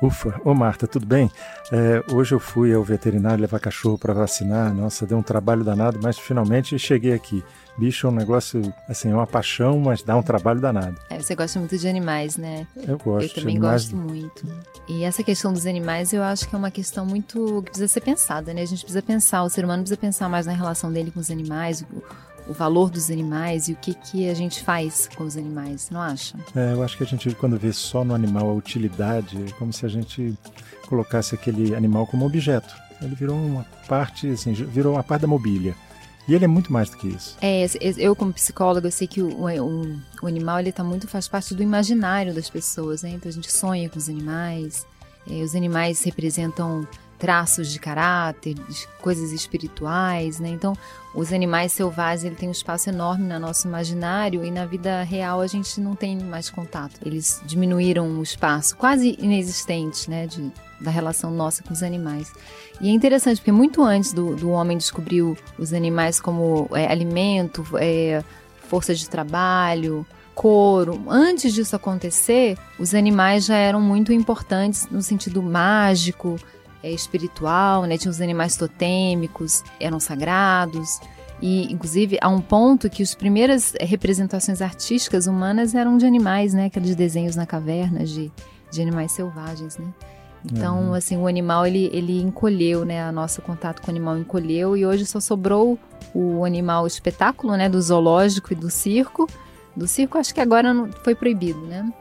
Ufa, ô Marta, tudo bem? É, hoje eu fui ao veterinário levar cachorro para vacinar. Nossa, deu um trabalho danado, mas finalmente cheguei aqui. Bicho é um negócio, assim, é uma paixão, mas dá um trabalho danado. É, você gosta muito de animais, né? Eu gosto. Eu também animais... gosto muito. E essa questão dos animais, eu acho que é uma questão muito que precisa ser pensada, né? A gente precisa pensar, o ser humano precisa pensar mais na relação dele com os animais, o valor dos animais e o que, que a gente faz com os animais, não acha? É, eu acho que a gente, quando vê só no animal a utilidade, é como se a gente colocasse aquele animal como objeto. Ele virou uma parte, assim, virou uma parte da mobília. E ele é muito mais do que isso. É, eu como psicóloga, eu sei que o, o, o animal, ele tá muito, faz parte do imaginário das pessoas, né? Então a gente sonha com os animais, é, os animais representam traços de caráter, coisas espirituais, né? Então, os animais selvagens ele tem um espaço enorme no nosso imaginário e na vida real a gente não tem mais contato. Eles diminuíram o espaço, quase inexistente, né, de, da relação nossa com os animais. E é interessante porque muito antes do, do homem descobrir os animais como é, alimento, é, força de trabalho, couro. Antes disso acontecer, os animais já eram muito importantes no sentido mágico, é, espiritual, né? Tinha os animais totêmicos, eram sagrados. E, inclusive, há um ponto que as primeiras representações artísticas humanas eram de animais, né? Aqueles desenhos na caverna de, de animais selvagens, né? Então, uhum. assim, o animal, ele, ele encolheu, né? O nosso contato com o animal encolheu e hoje só sobrou o animal espetáculo, né? Do zoológico e do circo. Do circo, acho que agora não, foi proibido, né?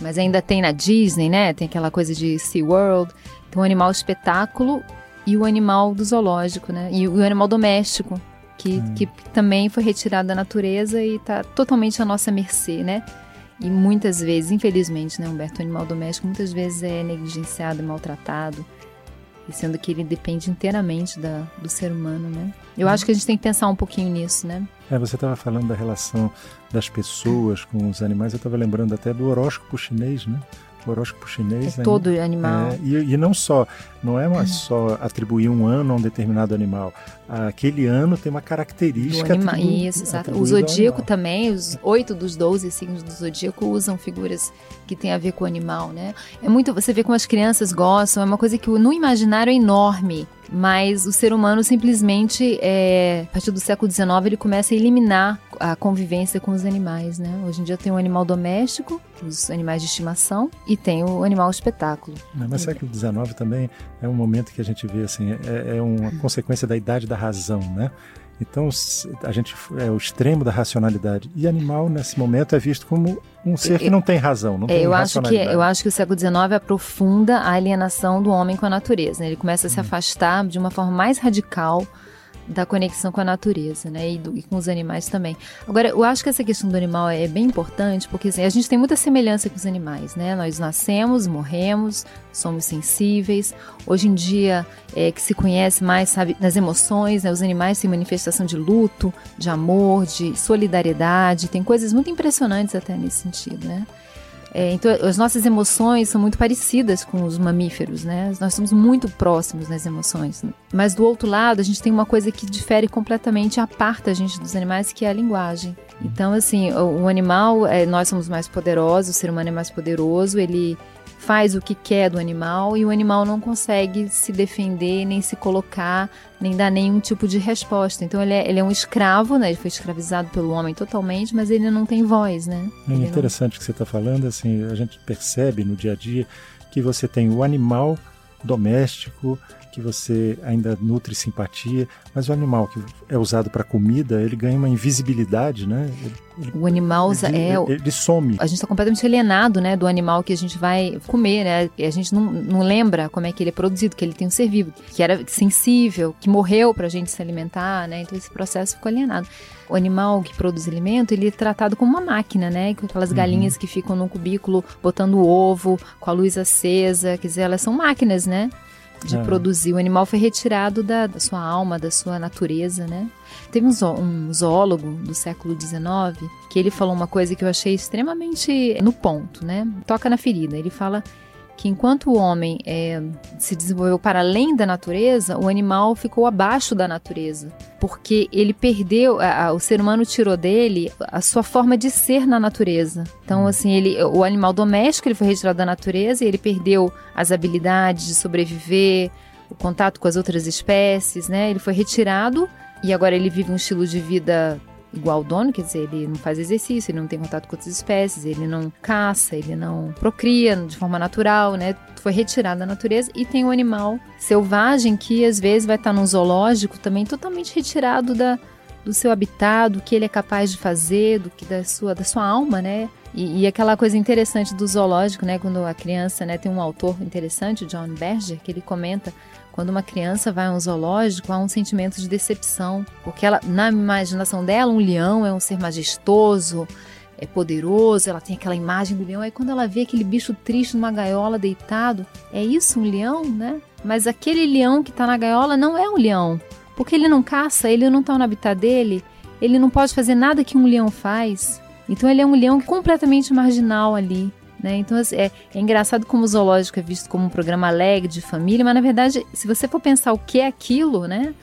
Mas ainda tem na Disney, né? Tem aquela coisa de SeaWorld. Tem o animal espetáculo e o animal do zoológico, né? E o animal doméstico, que, hum. que também foi retirado da natureza e está totalmente à nossa mercê, né? E muitas vezes, infelizmente, né, Humberto, o animal doméstico muitas vezes é negligenciado, maltratado, sendo que ele depende inteiramente da, do ser humano, né? Eu hum. acho que a gente tem que pensar um pouquinho nisso, né? É, você estava falando da relação das pessoas com os animais, eu estava lembrando até do horóscopo chinês, né? Horóscopo chinês. É né? todo animal. É, e, e, não só, não é mais só atribuir um ano a um determinado animal. Aquele ano tem uma característica. Anima, isso, exato. O zodíaco também, os oito dos doze signos do zodíaco usam figuras que têm a ver com o animal, né? É muito, você vê como as crianças gostam, é uma coisa que no imaginário é enorme mas o ser humano simplesmente, é, a partir do século XIX, ele começa a eliminar a convivência com os animais, né? Hoje em dia tem o animal doméstico, os animais de estimação, e tem o animal espetáculo. Mas século XIX também é um momento que a gente vê, assim, é, é uma consequência da idade da razão, né? Então, a gente é o extremo da racionalidade. E animal, nesse momento, é visto como um ser que não tem razão, não é, tem eu acho que Eu acho que o século XIX aprofunda a alienação do homem com a natureza. Né? Ele começa a se hum. afastar de uma forma mais radical da conexão com a natureza, né? E, do, e, com os animais também. Agora, eu acho que essa questão do animal é bem importante, porque assim, a gente tem muita semelhança com os animais, né? Nós nascemos, morremos, somos sensíveis. Hoje em dia, é, que se conhece mais, sabe, nas emoções, né? Os animais têm manifestação de luto, de amor, de solidariedade. Tem coisas muito impressionantes até nesse sentido, né? É, então, as nossas emoções são muito parecidas com os mamíferos, né? Nós somos muito próximos nas emoções. Mas do outro lado, a gente tem uma coisa que difere completamente, aparta a gente dos animais, que é a linguagem. Então, assim, o, o animal, é, nós somos mais poderosos, o ser humano é mais poderoso, ele faz o que quer do animal e o animal não consegue se defender, nem se colocar, nem dar nenhum tipo de resposta. Então ele é, ele é um escravo, né? Ele foi escravizado pelo homem totalmente, mas ele não tem voz, né? É interessante o não... que você está falando, assim, a gente percebe no dia a dia que você tem o animal doméstico, que você ainda nutre simpatia, mas o animal que é usado para comida, ele ganha uma invisibilidade, né? Ele, o animal ele, é ele, ele, some. A gente está completamente alienado, né, do animal que a gente vai comer, né? A gente não, não lembra como é que ele é produzido, que ele tem um ser vivo, que era sensível, que morreu para a gente se alimentar, né? Então esse processo ficou alienado. O animal que produz alimento, ele é tratado como uma máquina, né? Com aquelas uhum. galinhas que ficam num cubículo botando ovo, com a luz acesa, quer dizer, elas são máquinas, né? De é. produzir. O animal foi retirado da, da, sua alma, da sua natureza, né? Teve um, zo um zoólogo do século XIX que ele falou uma coisa que eu achei extremamente no ponto, né? Toca na ferida. Ele fala que enquanto o homem é, se desenvolveu para além da natureza, o animal ficou abaixo da natureza, porque ele perdeu, a, a, o ser humano tirou dele a sua forma de ser na natureza. Então, assim, ele, o animal doméstico ele foi retirado da natureza e ele perdeu as habilidades de sobreviver, o contato com as outras espécies, né? Ele foi retirado e agora ele vive um estilo de vida igual ao dono, quer dizer, ele não faz exercício, ele não tem contato com outras espécies, ele não caça, ele não procria de forma natural, né? Foi retirado da natureza e tem o um animal selvagem que às vezes vai estar num zoológico também totalmente retirado da, do seu habitat, do que ele é capaz de fazer, do que da sua da sua alma, né? E, e, aquela coisa interessante do zoológico, né? Quando a criança, né? Tem um autor interessante, John Berger, que ele comenta quando uma criança vai a um zoológico, há um sentimento de decepção, porque ela, na imaginação dela, um leão é um ser majestoso, é poderoso, ela tem aquela imagem do leão. Aí quando ela vê aquele bicho triste numa gaiola deitado, é isso um leão, né? Mas aquele leão que está na gaiola não é um leão, porque ele não caça, ele não está no habitat dele, ele não pode fazer nada que um leão faz. Então ele é um leão completamente marginal ali. Né? Então assim, é, é engraçado como o zoológico é visto como um programa alegre de família, mas na verdade, se você for pensar o que é aquilo, né?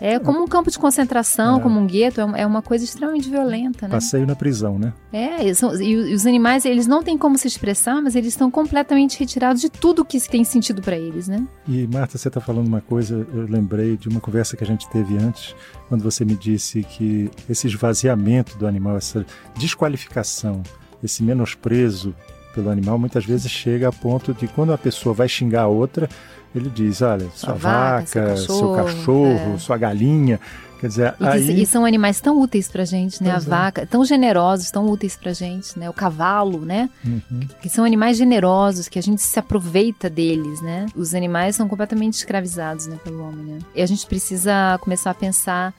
É como um campo de concentração, é. como um gueto, é, é uma coisa extremamente violenta, né? Passeio na prisão, né? É, e, são, e, os animais, eles não têm como se expressar, mas eles estão completamente retirados de tudo que tem sentido para eles, né? E Marta, você está falando uma coisa, eu lembrei de uma conversa que a gente teve antes, quando você me disse que esse esvaziamento do animal, essa desqualificação, esse menosprezo pelo animal muitas vezes chega a ponto de quando a pessoa vai xingar a outra, ele diz, olha, sua, sua vaca, vaca, seu cachorro, seu cachorro é. sua galinha. Quer dizer, e, aí... e são animais tão úteis pra gente, né? Pois a é. vaca, tão generosos, tão úteis pra gente, né? O cavalo, né? Uhum. Que são animais generosos, que a gente se aproveita deles, né? Os animais são completamente escravizados, né, pelo homem, né? E a gente precisa começar a pensar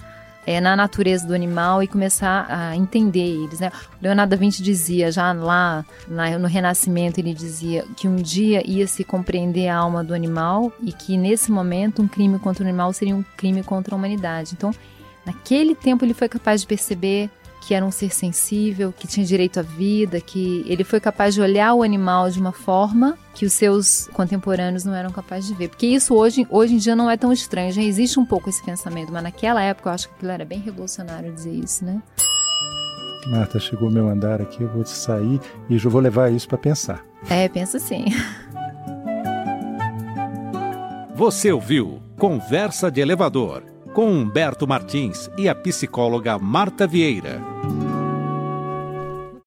é, na natureza do animal e começar a entender eles. Né? Leonardo da Vinci dizia, já lá, lá no Renascimento, ele dizia que um dia ia se compreender a alma do animal e que nesse momento um crime contra o animal seria um crime contra a humanidade. Então, naquele tempo ele foi capaz de perceber que era um ser sensível, que tinha direito à vida, que ele foi capaz de olhar o animal de uma forma que os seus contemporâneos não eram capazes de ver. Porque isso hoje, hoje em dia não é tão estranho, já existe um pouco esse pensamento, mas naquela época eu acho que aquilo era bem revolucionário dizer isso, né? Marta, chegou meu andar aqui, eu vou sair e eu vou levar isso para pensar. É, pensa sim. Você ouviu Conversa de Elevador com Humberto Martins e a psicóloga Marta Vieira.